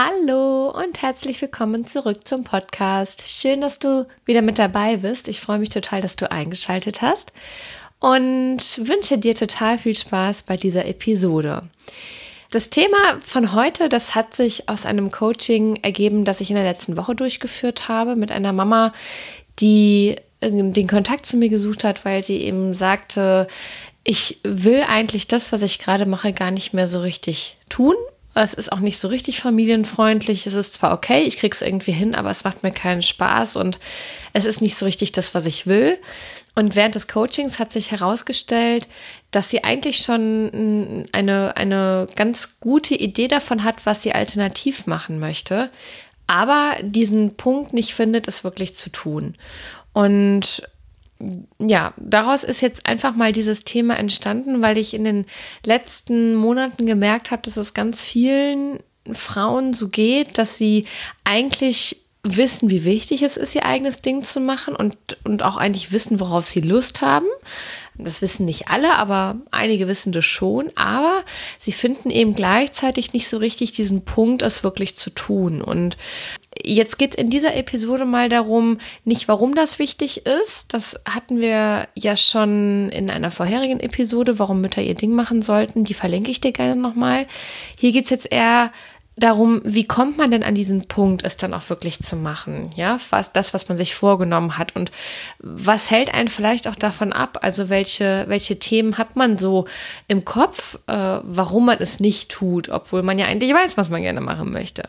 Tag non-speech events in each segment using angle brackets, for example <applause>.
Hallo und herzlich willkommen zurück zum Podcast. Schön, dass du wieder mit dabei bist. Ich freue mich total, dass du eingeschaltet hast und wünsche dir total viel Spaß bei dieser Episode. Das Thema von heute, das hat sich aus einem Coaching ergeben, das ich in der letzten Woche durchgeführt habe mit einer Mama, die den Kontakt zu mir gesucht hat, weil sie eben sagte, ich will eigentlich das, was ich gerade mache, gar nicht mehr so richtig tun es ist auch nicht so richtig familienfreundlich. Es ist zwar okay, ich kriege es irgendwie hin, aber es macht mir keinen Spaß und es ist nicht so richtig das, was ich will. Und während des Coachings hat sich herausgestellt, dass sie eigentlich schon eine, eine ganz gute Idee davon hat, was sie alternativ machen möchte, aber diesen Punkt nicht findet, es wirklich zu tun. Und ja, daraus ist jetzt einfach mal dieses Thema entstanden, weil ich in den letzten Monaten gemerkt habe, dass es ganz vielen Frauen so geht, dass sie eigentlich wissen, wie wichtig es ist, ihr eigenes Ding zu machen und, und auch eigentlich wissen, worauf sie Lust haben. Das wissen nicht alle, aber einige wissen das schon. Aber sie finden eben gleichzeitig nicht so richtig diesen Punkt, es wirklich zu tun. Und jetzt geht es in dieser Episode mal darum, nicht warum das wichtig ist. Das hatten wir ja schon in einer vorherigen Episode, warum Mütter ihr Ding machen sollten. Die verlinke ich dir gerne nochmal. Hier geht es jetzt eher darum, wie kommt man denn an diesen Punkt, es dann auch wirklich zu machen? Ja, was, das, was man sich vorgenommen hat und was hält einen vielleicht auch davon ab? Also welche, welche Themen hat man so im Kopf, äh, warum man es nicht tut, obwohl man ja eigentlich weiß, was man gerne machen möchte?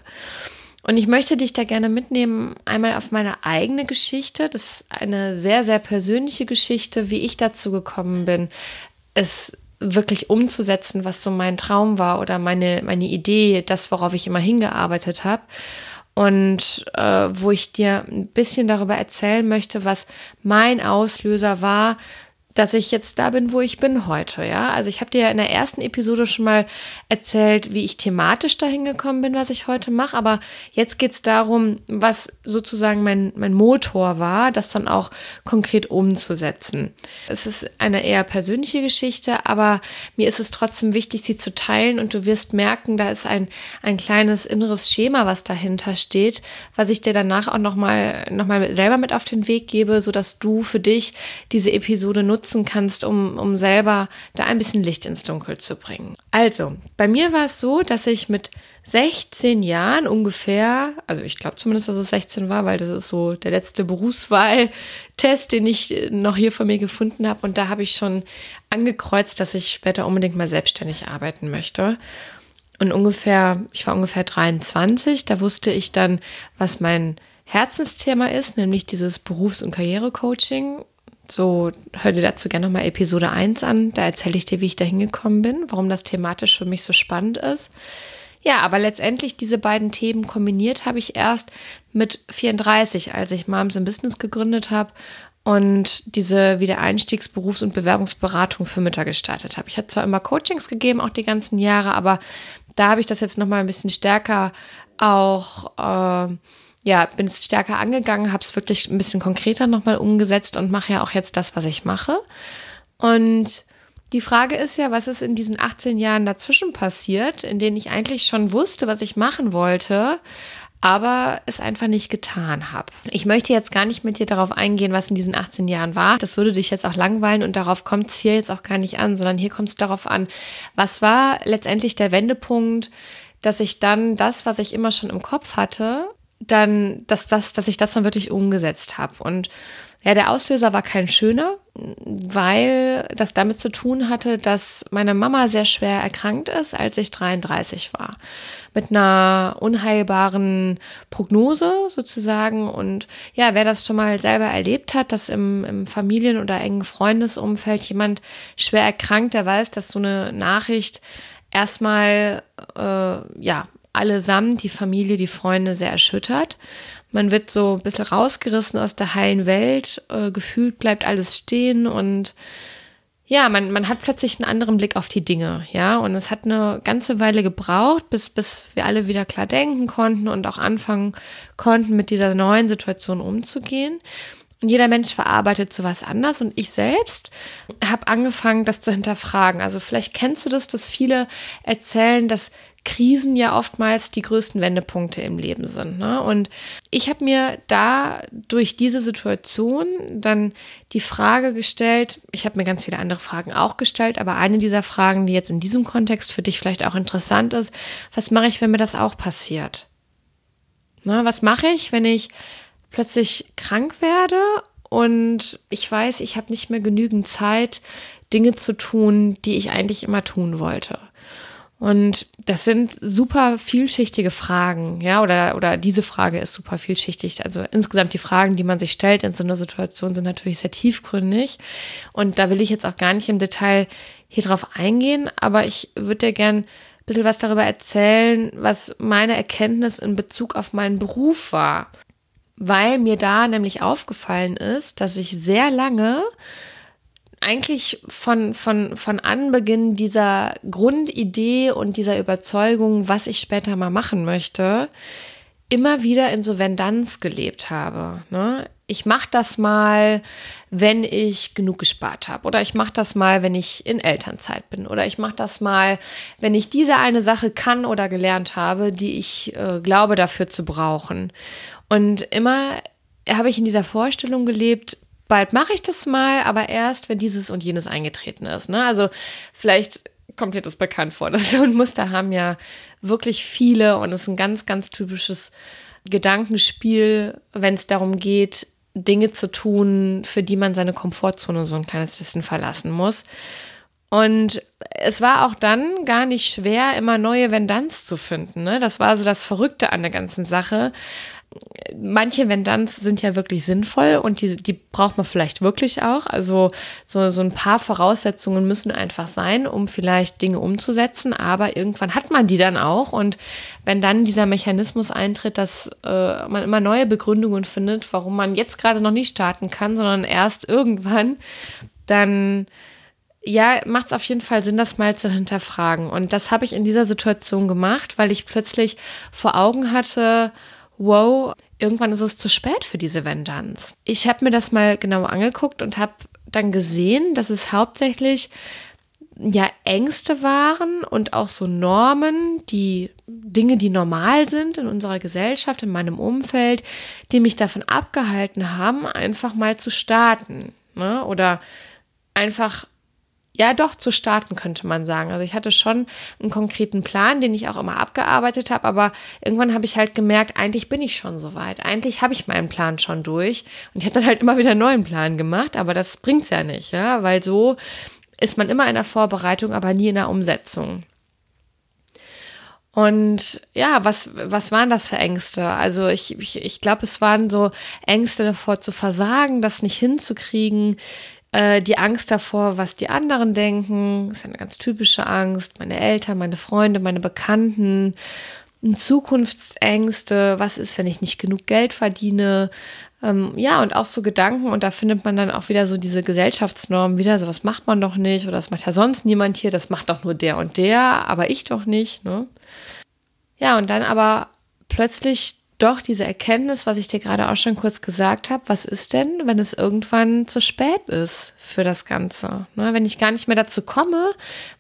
Und ich möchte dich da gerne mitnehmen, einmal auf meine eigene Geschichte. Das ist eine sehr, sehr persönliche Geschichte, wie ich dazu gekommen bin, es wirklich umzusetzen, was so mein Traum war oder meine, meine Idee, das, worauf ich immer hingearbeitet habe. Und äh, wo ich dir ein bisschen darüber erzählen möchte, was mein Auslöser war, dass ich jetzt da bin, wo ich bin heute, ja. Also ich habe dir ja in der ersten Episode schon mal erzählt, wie ich thematisch dahin gekommen bin, was ich heute mache, aber jetzt geht es darum, was sozusagen mein, mein Motor war, das dann auch konkret umzusetzen. Es ist eine eher persönliche Geschichte, aber mir ist es trotzdem wichtig, sie zu teilen und du wirst merken, da ist ein, ein kleines inneres Schema, was dahinter steht, was ich dir danach auch nochmal noch mal selber mit auf den Weg gebe, sodass du für dich diese Episode nutzt nutzen kannst, um, um selber da ein bisschen Licht ins Dunkel zu bringen. Also, bei mir war es so, dass ich mit 16 Jahren ungefähr, also ich glaube zumindest, dass es 16 war, weil das ist so der letzte Berufswahltest, den ich noch hier von mir gefunden habe. Und da habe ich schon angekreuzt, dass ich später unbedingt mal selbstständig arbeiten möchte. Und ungefähr, ich war ungefähr 23, da wusste ich dann, was mein Herzensthema ist, nämlich dieses Berufs- und Karrierecoaching. So, hör dir dazu gerne nochmal Episode 1 an. Da erzähle ich dir, wie ich da hingekommen bin, warum das thematisch für mich so spannend ist. Ja, aber letztendlich diese beiden Themen kombiniert habe ich erst mit 34, als ich Moms in Business gegründet habe und diese Wiedereinstiegs-, Berufs- und Bewerbungsberatung für Mütter gestartet habe. Ich hatte zwar immer Coachings gegeben, auch die ganzen Jahre, aber da habe ich das jetzt nochmal ein bisschen stärker auch. Äh, ja, bin es stärker angegangen, habe es wirklich ein bisschen konkreter nochmal umgesetzt und mache ja auch jetzt das, was ich mache. Und die Frage ist ja, was ist in diesen 18 Jahren dazwischen passiert, in denen ich eigentlich schon wusste, was ich machen wollte, aber es einfach nicht getan habe. Ich möchte jetzt gar nicht mit dir darauf eingehen, was in diesen 18 Jahren war. Das würde dich jetzt auch langweilen und darauf kommt es hier jetzt auch gar nicht an, sondern hier kommt es darauf an, was war letztendlich der Wendepunkt, dass ich dann das, was ich immer schon im Kopf hatte, dann, dass, das, dass ich das dann wirklich umgesetzt habe. Und Ja, der Auslöser war kein schöner, weil das damit zu tun hatte, dass meine Mama sehr schwer erkrankt ist, als ich 33 war. Mit einer unheilbaren Prognose sozusagen. Und ja, wer das schon mal selber erlebt hat, dass im, im Familien- oder engen Freundesumfeld jemand schwer erkrankt, der weiß, dass so eine Nachricht erstmal, äh, ja, allesamt, die Familie, die Freunde sehr erschüttert. Man wird so ein bisschen rausgerissen aus der heilen Welt, äh, gefühlt bleibt alles stehen und ja, man, man hat plötzlich einen anderen Blick auf die Dinge, ja. Und es hat eine ganze Weile gebraucht, bis, bis wir alle wieder klar denken konnten und auch anfangen konnten, mit dieser neuen Situation umzugehen. Und jeder Mensch verarbeitet sowas anders. Und ich selbst habe angefangen, das zu hinterfragen. Also vielleicht kennst du das, dass viele erzählen, dass Krisen ja oftmals die größten Wendepunkte im Leben sind. Ne? Und ich habe mir da durch diese Situation dann die Frage gestellt, ich habe mir ganz viele andere Fragen auch gestellt, aber eine dieser Fragen, die jetzt in diesem Kontext für dich vielleicht auch interessant ist, was mache ich, wenn mir das auch passiert? Ne, was mache ich, wenn ich plötzlich krank werde und ich weiß, ich habe nicht mehr genügend Zeit, Dinge zu tun, die ich eigentlich immer tun wollte? Und das sind super vielschichtige Fragen, ja, oder, oder diese Frage ist super vielschichtig. Also insgesamt die Fragen, die man sich stellt in so einer Situation, sind natürlich sehr tiefgründig. Und da will ich jetzt auch gar nicht im Detail hier drauf eingehen, aber ich würde dir gern ein bisschen was darüber erzählen, was meine Erkenntnis in Bezug auf meinen Beruf war. Weil mir da nämlich aufgefallen ist, dass ich sehr lange eigentlich von, von, von Anbeginn dieser Grundidee und dieser Überzeugung, was ich später mal machen möchte, immer wieder in so Vendanz gelebt habe. Ne? Ich mache das mal, wenn ich genug gespart habe. Oder ich mache das mal, wenn ich in Elternzeit bin. Oder ich mache das mal, wenn ich diese eine Sache kann oder gelernt habe, die ich äh, glaube dafür zu brauchen. Und immer habe ich in dieser Vorstellung gelebt, bald mache ich das mal, aber erst, wenn dieses und jenes eingetreten ist. Ne? Also vielleicht kommt dir das bekannt vor. <laughs> Das so ein Muster haben ja wirklich viele und es ist ein ganz, ganz typisches Gedankenspiel, wenn es darum geht, Dinge zu tun, für die man seine Komfortzone so ein kleines bisschen verlassen muss. Und es war auch dann gar nicht schwer, immer neue Vendanz zu finden. Ne? Das war so das Verrückte an der ganzen Sache manche Vendanz sind ja wirklich sinnvoll und die, die braucht man vielleicht wirklich auch. Also so, so ein paar Voraussetzungen müssen einfach sein, um vielleicht Dinge umzusetzen, aber irgendwann hat man die dann auch. Und wenn dann dieser Mechanismus eintritt, dass äh, man immer neue Begründungen findet, warum man jetzt gerade noch nicht starten kann, sondern erst irgendwann, dann ja, macht es auf jeden Fall Sinn, das mal zu hinterfragen. Und das habe ich in dieser Situation gemacht, weil ich plötzlich vor Augen hatte, wow, irgendwann ist es zu spät für diese Vendanz. Ich habe mir das mal genau angeguckt und habe dann gesehen, dass es hauptsächlich ja Ängste waren und auch so Normen, die Dinge, die normal sind in unserer Gesellschaft, in meinem Umfeld, die mich davon abgehalten haben, einfach mal zu starten. Ne? Oder einfach ja doch zu starten, könnte man sagen. Also ich hatte schon einen konkreten Plan, den ich auch immer abgearbeitet habe, aber irgendwann habe ich halt gemerkt, eigentlich bin ich schon so weit. Eigentlich habe ich meinen Plan schon durch. Und ich habe dann halt immer wieder einen neuen Plan gemacht, aber das bringt es ja nicht, ja, weil so ist man immer in der Vorbereitung, aber nie in der Umsetzung. Und ja, was, was waren das für Ängste? Also ich, ich, ich glaube, es waren so Ängste davor zu versagen, das nicht hinzukriegen, äh, die Angst davor, was die anderen denken, ist eine ganz typische Angst. Meine Eltern, meine Freunde, meine Bekannten. Zukunftsängste, was ist, wenn ich nicht genug Geld verdiene? Ähm, ja, und auch so Gedanken, und da findet man dann auch wieder so diese Gesellschaftsnormen wieder, so was macht man doch nicht, oder das macht ja sonst niemand hier, das macht doch nur der und der, aber ich doch nicht. Ne? Ja, und dann aber plötzlich doch diese Erkenntnis, was ich dir gerade auch schon kurz gesagt habe, was ist denn, wenn es irgendwann zu spät ist für das Ganze? Ne, wenn ich gar nicht mehr dazu komme,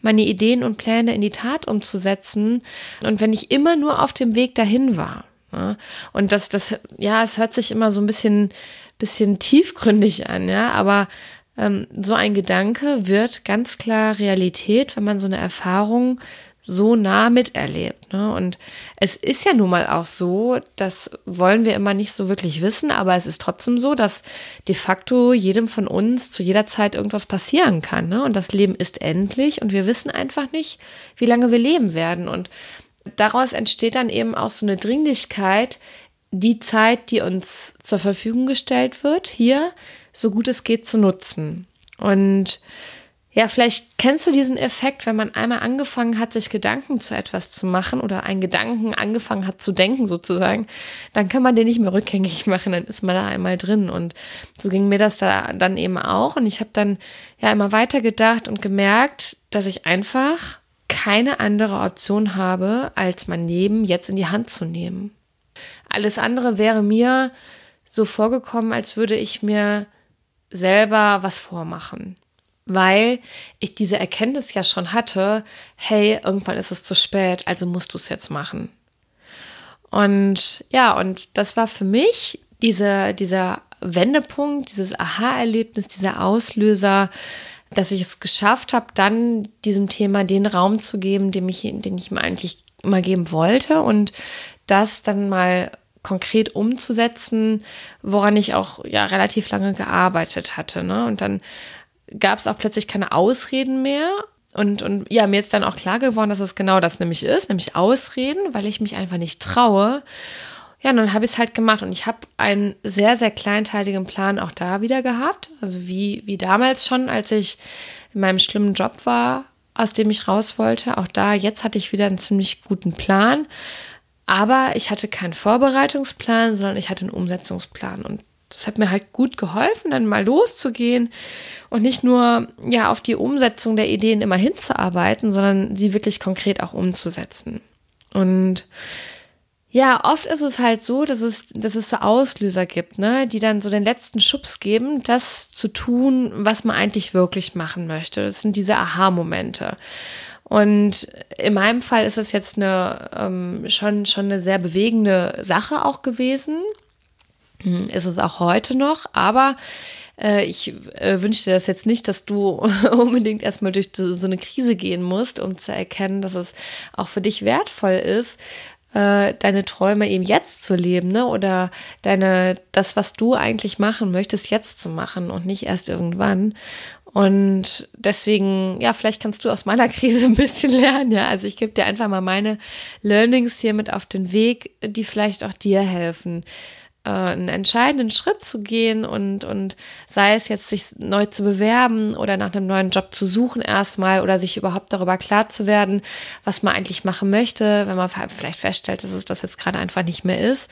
meine Ideen und Pläne in die Tat umzusetzen und wenn ich immer nur auf dem Weg dahin war. Ne? Und das, das, ja, es hört sich immer so ein bisschen, bisschen tiefgründig an, ja, aber ähm, so ein Gedanke wird ganz klar Realität, wenn man so eine Erfahrung so nah miterlebt. Ne? Und es ist ja nun mal auch so, das wollen wir immer nicht so wirklich wissen, aber es ist trotzdem so, dass de facto jedem von uns zu jeder Zeit irgendwas passieren kann. Ne? Und das Leben ist endlich und wir wissen einfach nicht, wie lange wir leben werden. Und daraus entsteht dann eben auch so eine Dringlichkeit, die Zeit, die uns zur Verfügung gestellt wird, hier so gut es geht zu nutzen. Und ja, vielleicht kennst du diesen Effekt, wenn man einmal angefangen hat, sich Gedanken zu etwas zu machen oder einen Gedanken angefangen hat zu denken sozusagen, dann kann man den nicht mehr rückgängig machen, dann ist man da einmal drin. Und so ging mir das da dann eben auch. Und ich habe dann ja immer weiter gedacht und gemerkt, dass ich einfach keine andere Option habe, als mein Leben jetzt in die Hand zu nehmen. Alles andere wäre mir so vorgekommen, als würde ich mir selber was vormachen weil ich diese Erkenntnis ja schon hatte, hey, irgendwann ist es zu spät, also musst du es jetzt machen. Und ja, und das war für mich diese, dieser Wendepunkt, dieses Aha-Erlebnis, dieser Auslöser, dass ich es geschafft habe, dann diesem Thema den Raum zu geben, den ich, den ich mir eigentlich immer geben wollte und das dann mal konkret umzusetzen, woran ich auch ja relativ lange gearbeitet hatte. Ne? Und dann gab es auch plötzlich keine Ausreden mehr. Und, und ja, mir ist dann auch klar geworden, dass es genau das nämlich ist, nämlich Ausreden, weil ich mich einfach nicht traue. Ja, und dann habe ich es halt gemacht und ich habe einen sehr, sehr kleinteiligen Plan auch da wieder gehabt. Also wie, wie damals schon, als ich in meinem schlimmen Job war, aus dem ich raus wollte. Auch da, jetzt hatte ich wieder einen ziemlich guten Plan. Aber ich hatte keinen Vorbereitungsplan, sondern ich hatte einen Umsetzungsplan. Und das hat mir halt gut geholfen, dann mal loszugehen und nicht nur ja auf die Umsetzung der Ideen immer hinzuarbeiten, sondern sie wirklich konkret auch umzusetzen. Und ja, oft ist es halt so, dass es, dass es so Auslöser gibt, ne, die dann so den letzten Schubs geben, das zu tun, was man eigentlich wirklich machen möchte. Das sind diese Aha-Momente. Und in meinem Fall ist es jetzt eine ähm, schon, schon eine sehr bewegende Sache auch gewesen. Hm, ist es auch heute noch, aber äh, ich äh, wünsche dir das jetzt nicht, dass du <laughs> unbedingt erstmal durch so eine Krise gehen musst, um zu erkennen, dass es auch für dich wertvoll ist, äh, deine Träume eben jetzt zu leben, ne? Oder deine, das, was du eigentlich machen möchtest, jetzt zu machen und nicht erst irgendwann. Und deswegen, ja, vielleicht kannst du aus meiner <laughs> Krise ein bisschen lernen, ja. Also ich gebe dir einfach mal meine Learnings hier mit auf den Weg, die vielleicht auch dir helfen äh, einen entscheidenden Schritt zu gehen und, und sei es jetzt, sich neu zu bewerben oder nach einem neuen Job zu suchen erstmal oder sich überhaupt darüber klar zu werden, was man eigentlich machen möchte, wenn man vielleicht feststellt, dass es das jetzt gerade einfach nicht mehr ist,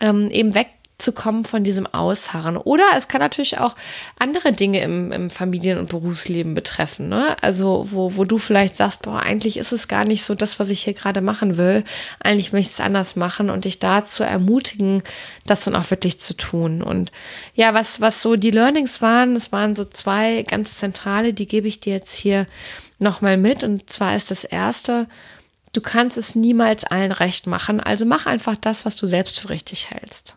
ähm, eben weg wegzukommen von diesem Ausharren. Oder es kann natürlich auch andere Dinge im, im Familien- und Berufsleben betreffen. Ne? Also wo, wo du vielleicht sagst, boah, eigentlich ist es gar nicht so das, was ich hier gerade machen will. Eigentlich möchte ich es anders machen und dich dazu ermutigen, das dann auch wirklich zu tun. Und ja, was, was so die Learnings waren, es waren so zwei ganz zentrale, die gebe ich dir jetzt hier nochmal mit. Und zwar ist das erste, Du kannst es niemals allen recht machen, also mach einfach das, was du selbst für richtig hältst.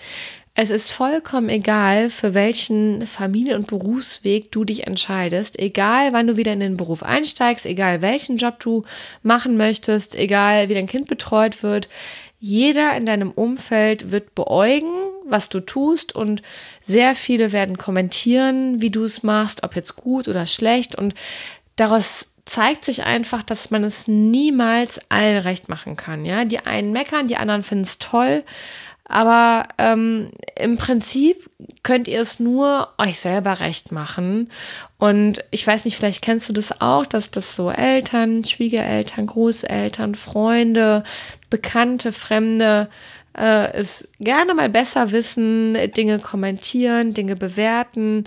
Es ist vollkommen egal, für welchen Familien- und Berufsweg du dich entscheidest, egal wann du wieder in den Beruf einsteigst, egal welchen Job du machen möchtest, egal wie dein Kind betreut wird. Jeder in deinem Umfeld wird beäugen, was du tust und sehr viele werden kommentieren, wie du es machst, ob jetzt gut oder schlecht und daraus zeigt sich einfach, dass man es niemals allen recht machen kann. Ja, die einen meckern, die anderen finden es toll. Aber ähm, im Prinzip könnt ihr es nur euch selber recht machen. Und ich weiß nicht, vielleicht kennst du das auch, dass das so Eltern, Schwiegereltern, Großeltern, Freunde, Bekannte, Fremde äh, es gerne mal besser wissen, Dinge kommentieren, Dinge bewerten,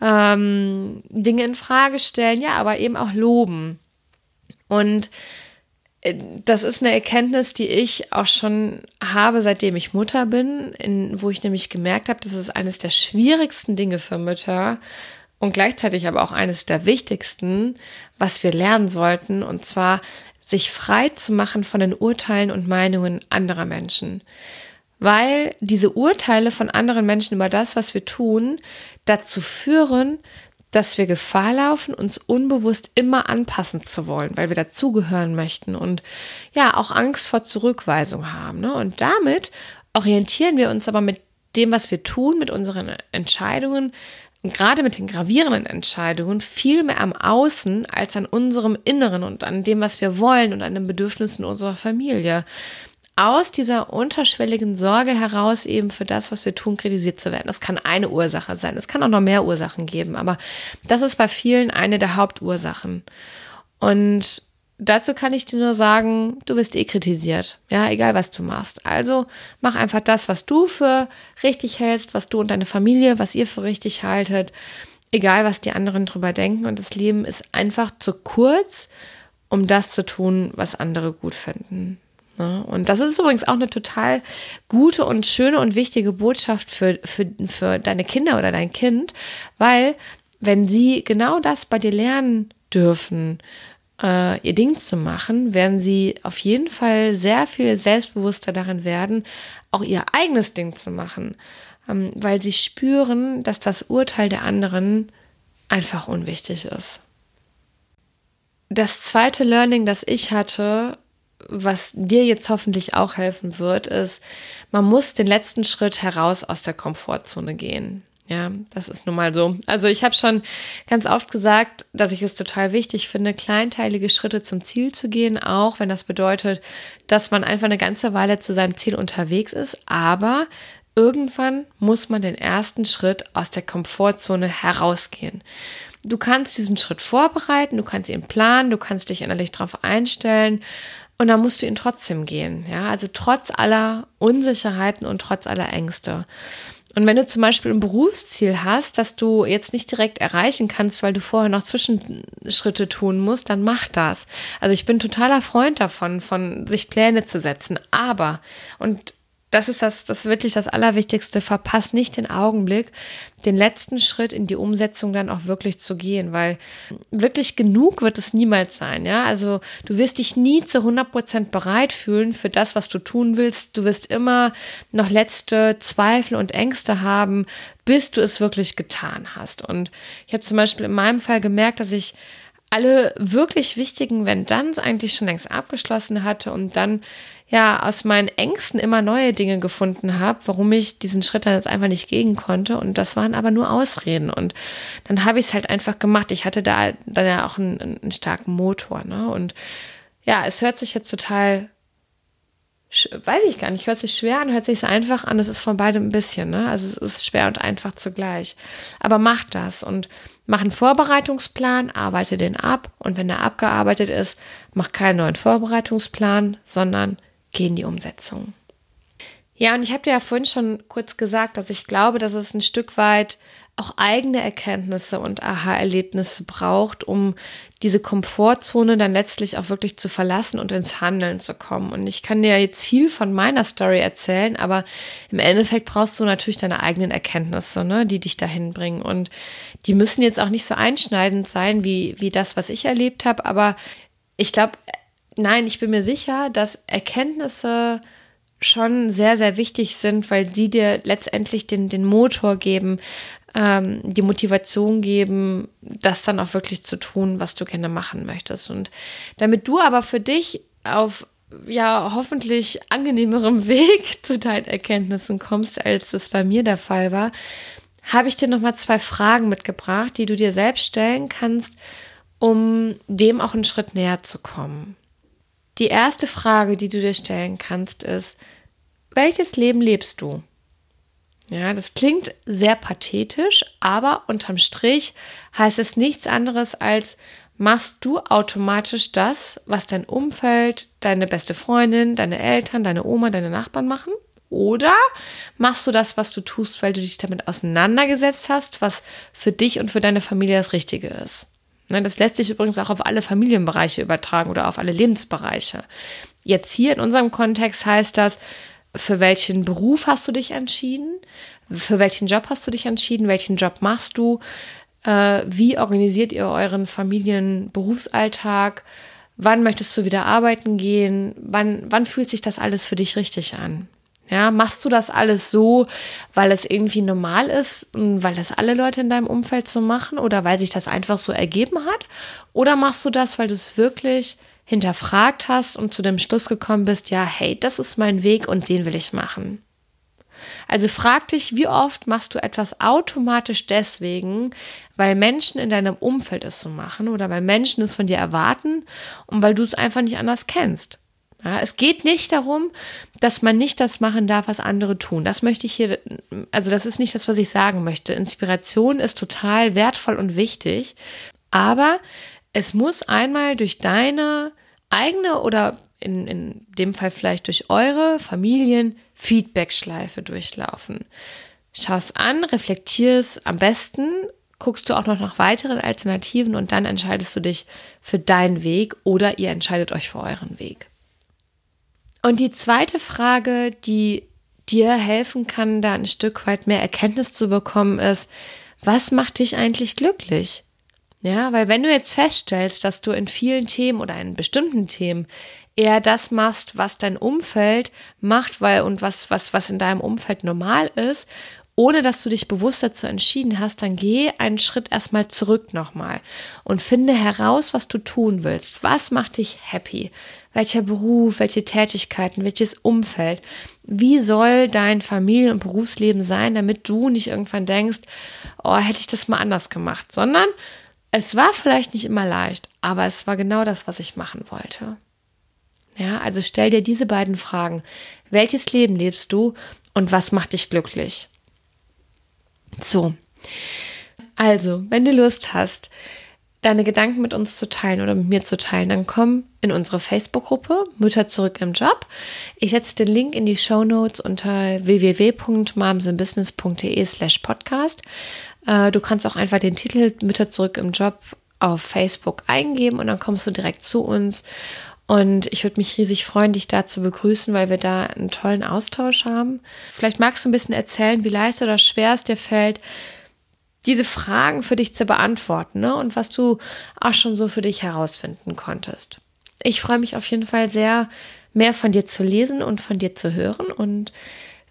ähm, Dinge in Frage stellen, ja, aber eben auch loben. Und das ist eine Erkenntnis, die ich auch schon habe, seitdem ich Mutter bin, in, wo ich nämlich gemerkt habe, das ist eines der schwierigsten Dinge für Mütter und gleichzeitig aber auch eines der wichtigsten, was wir lernen sollten, und zwar sich frei zu machen von den Urteilen und Meinungen anderer Menschen. Weil diese Urteile von anderen Menschen über das, was wir tun, dazu führen, dass wir Gefahr laufen, uns unbewusst immer anpassen zu wollen, weil wir dazugehören möchten und ja auch Angst vor Zurückweisung haben. Ne? Und damit orientieren wir uns aber mit dem, was wir tun, mit unseren Entscheidungen und gerade mit den gravierenden Entscheidungen viel mehr am Außen als an unserem Inneren und an dem, was wir wollen und an den Bedürfnissen unserer Familie aus dieser unterschwelligen Sorge heraus eben für das, was wir tun, kritisiert zu werden. Das kann eine Ursache sein. Es kann auch noch mehr Ursachen geben, aber das ist bei vielen eine der Hauptursachen. Und dazu kann ich dir nur sagen, du wirst eh kritisiert. Ja, egal was du machst. Also mach einfach das, was du für richtig hältst, was du und deine Familie, was ihr für richtig haltet. Egal, was die anderen drüber denken. Und das Leben ist einfach zu kurz, um das zu tun, was andere gut finden. Ne? Und das ist übrigens auch eine total gute und schöne und wichtige Botschaft für, für, für deine Kinder oder dein Kind, weil wenn sie genau das bei dir lernen dürfen, äh, ihr Ding zu machen, werden sie auf jeden Fall sehr viel selbstbewusster darin werden, auch ihr eigenes Ding zu machen, ähm, weil sie spüren, dass das Urteil der anderen einfach unwichtig ist. Das zweite Learning, das ich hatte, was dir jetzt hoffentlich auch helfen wird, ist, man muss den letzten Schritt heraus aus der Komfortzone gehen. Ja, das ist nun mal so. Also ich habe schon ganz oft gesagt, dass ich es total wichtig finde, kleinteilige Schritte zum Ziel zu gehen, auch wenn das bedeutet, dass man einfach eine ganze Weile zu seinem Ziel unterwegs ist. Aber irgendwann muss man den ersten Schritt aus der Komfortzone herausgehen. Du kannst diesen Schritt vorbereiten, du kannst ihn planen, du kannst dich innerlich darauf einstellen, und dann musst du ihn trotzdem gehen. Ja, also trotz aller Unsicherheiten und trotz aller Ängste. Und wenn du zum Beispiel ein Berufsziel hast, das du jetzt nicht direkt erreichen kannst, weil du vorher noch Zwischenschritte tun musst, dann mach das. Also ich bin totaler Freund davon, von sich Pläne zu setzen. Aber, und das ist das, das wirklich das Allerwichtigste. Verpass nicht den Augenblick, den letzten Schritt in die Umsetzung dann auch wirklich zu gehen, weil wirklich genug wird es niemals sein. Ja, also du wirst dich nie zu 100 Prozent bereit fühlen für das, was du tun willst. Du wirst immer noch letzte Zweifel und Ängste haben, bis du es wirklich getan hast. Und ich habe zum Beispiel in meinem Fall gemerkt, dass ich alle wirklich wichtigen Wenn-Danns eigentlich schon längst abgeschlossen hatte und dann ja aus meinen Ängsten immer neue Dinge gefunden habe, warum ich diesen Schritt dann jetzt einfach nicht gehen konnte. Und das waren aber nur Ausreden. Und dann habe ich es halt einfach gemacht. Ich hatte da dann ja auch einen, einen starken Motor. Ne? Und ja, es hört sich jetzt total weiß ich gar nicht, hört sich schwer an, hört sich einfach an. Es ist von beidem ein bisschen, ne? Also es ist schwer und einfach zugleich. Aber mach das und mach einen Vorbereitungsplan, arbeite den ab und wenn der abgearbeitet ist, mach keinen neuen Vorbereitungsplan, sondern geh in die Umsetzung. Ja, und ich habe dir ja vorhin schon kurz gesagt, dass ich glaube, dass es ein Stück weit auch eigene Erkenntnisse und Aha-Erlebnisse braucht, um diese Komfortzone dann letztlich auch wirklich zu verlassen und ins Handeln zu kommen. Und ich kann dir jetzt viel von meiner Story erzählen, aber im Endeffekt brauchst du natürlich deine eigenen Erkenntnisse, ne, die dich dahin bringen. Und die müssen jetzt auch nicht so einschneidend sein wie, wie das, was ich erlebt habe, aber ich glaube, nein, ich bin mir sicher, dass Erkenntnisse schon sehr, sehr wichtig sind, weil sie dir letztendlich den, den Motor geben, ähm, die Motivation geben, das dann auch wirklich zu tun, was du gerne machen möchtest. Und damit du aber für dich auf ja hoffentlich angenehmerem <laughs> Weg zu deinen Erkenntnissen kommst, als es bei mir der Fall war, habe ich dir nochmal zwei Fragen mitgebracht, die du dir selbst stellen kannst, um dem auch einen Schritt näher zu kommen. Die erste Frage, die du dir stellen kannst, ist, welches Leben lebst du? Ja, das klingt sehr pathetisch, aber unterm Strich heißt es nichts anderes als, machst du automatisch das, was dein Umfeld, deine beste Freundin, deine Eltern, deine Oma, deine Nachbarn machen? Oder machst du das, was du tust, weil du dich damit auseinandergesetzt hast, was für dich und für deine Familie das Richtige ist? Ne, das lässt sich übrigens auch auf alle Familienbereiche übertragen oder auf alle Lebensbereiche. Jetzt hier in unserem Kontext heißt das, für welchen Beruf hast du dich entschieden? Für welchen Job hast du dich entschieden? Welchen Job machst du? Äh, wie organisiert ihr euren Familienberufsalltag? Wann möchtest du wieder arbeiten gehen? Wann, wann fühlt sich das alles für dich richtig an? Ja, machst du das alles so, weil es irgendwie normal ist und weil das alle Leute in deinem Umfeld so machen oder weil sich das einfach so ergeben hat? Oder machst du das, weil du es wirklich hinterfragt hast und zu dem Schluss gekommen bist, ja, hey, das ist mein Weg und den will ich machen? Also frag dich, wie oft machst du etwas automatisch deswegen, weil Menschen in deinem Umfeld es so machen oder weil Menschen es von dir erwarten und weil du es einfach nicht anders kennst. Ja, es geht nicht darum, dass man nicht das machen darf, was andere tun. Das möchte ich hier, also das ist nicht das, was ich sagen möchte. Inspiration ist total wertvoll und wichtig, aber es muss einmal durch deine eigene oder in, in dem Fall vielleicht durch eure Familien Feedback-Schleife durchlaufen. Schau es an, reflektier es am besten, guckst du auch noch nach weiteren Alternativen und dann entscheidest du dich für deinen Weg oder ihr entscheidet euch für euren Weg. Und die zweite Frage, die dir helfen kann, da ein Stück weit mehr Erkenntnis zu bekommen, ist, was macht dich eigentlich glücklich? Ja, weil wenn du jetzt feststellst, dass du in vielen Themen oder in bestimmten Themen eher das machst, was dein Umfeld macht, weil und was, was, was in deinem Umfeld normal ist ohne dass du dich bewusst dazu entschieden hast, dann geh einen Schritt erstmal zurück nochmal und finde heraus, was du tun willst. Was macht dich happy? Welcher Beruf, welche Tätigkeiten, welches Umfeld? Wie soll dein Familien- und Berufsleben sein, damit du nicht irgendwann denkst, oh, hätte ich das mal anders gemacht, sondern es war vielleicht nicht immer leicht, aber es war genau das, was ich machen wollte. Ja, also stell dir diese beiden Fragen. Welches Leben lebst du und was macht dich glücklich? So. Also, wenn du Lust hast, deine Gedanken mit uns zu teilen oder mit mir zu teilen, dann komm in unsere Facebook-Gruppe Mütter zurück im Job. Ich setze den Link in die Show Notes unter www.momsinbusiness.de slash podcast. Äh, du kannst auch einfach den Titel Mütter zurück im Job auf Facebook eingeben und dann kommst du direkt zu uns. Und ich würde mich riesig freuen, dich da zu begrüßen, weil wir da einen tollen Austausch haben. Vielleicht magst du ein bisschen erzählen, wie leicht oder schwer es dir fällt, diese Fragen für dich zu beantworten ne? und was du auch schon so für dich herausfinden konntest. Ich freue mich auf jeden Fall sehr, mehr von dir zu lesen und von dir zu hören und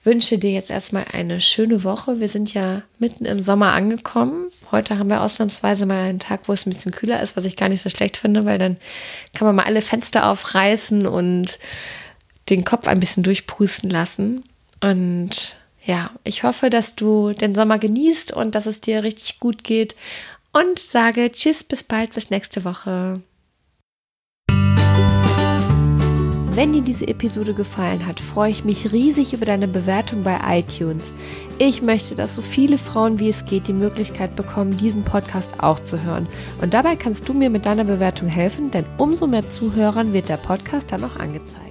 wünsche dir jetzt erstmal eine schöne Woche. Wir sind ja mitten im Sommer angekommen. Heute haben wir ausnahmsweise mal einen Tag, wo es ein bisschen kühler ist, was ich gar nicht so schlecht finde, weil dann kann man mal alle Fenster aufreißen und den Kopf ein bisschen durchpusten lassen. Und ja, ich hoffe, dass du den Sommer genießt und dass es dir richtig gut geht. Und sage Tschüss, bis bald, bis nächste Woche. Wenn dir diese Episode gefallen hat, freue ich mich riesig über deine Bewertung bei iTunes. Ich möchte, dass so viele Frauen wie es geht die Möglichkeit bekommen, diesen Podcast auch zu hören. Und dabei kannst du mir mit deiner Bewertung helfen, denn umso mehr Zuhörern wird der Podcast dann auch angezeigt.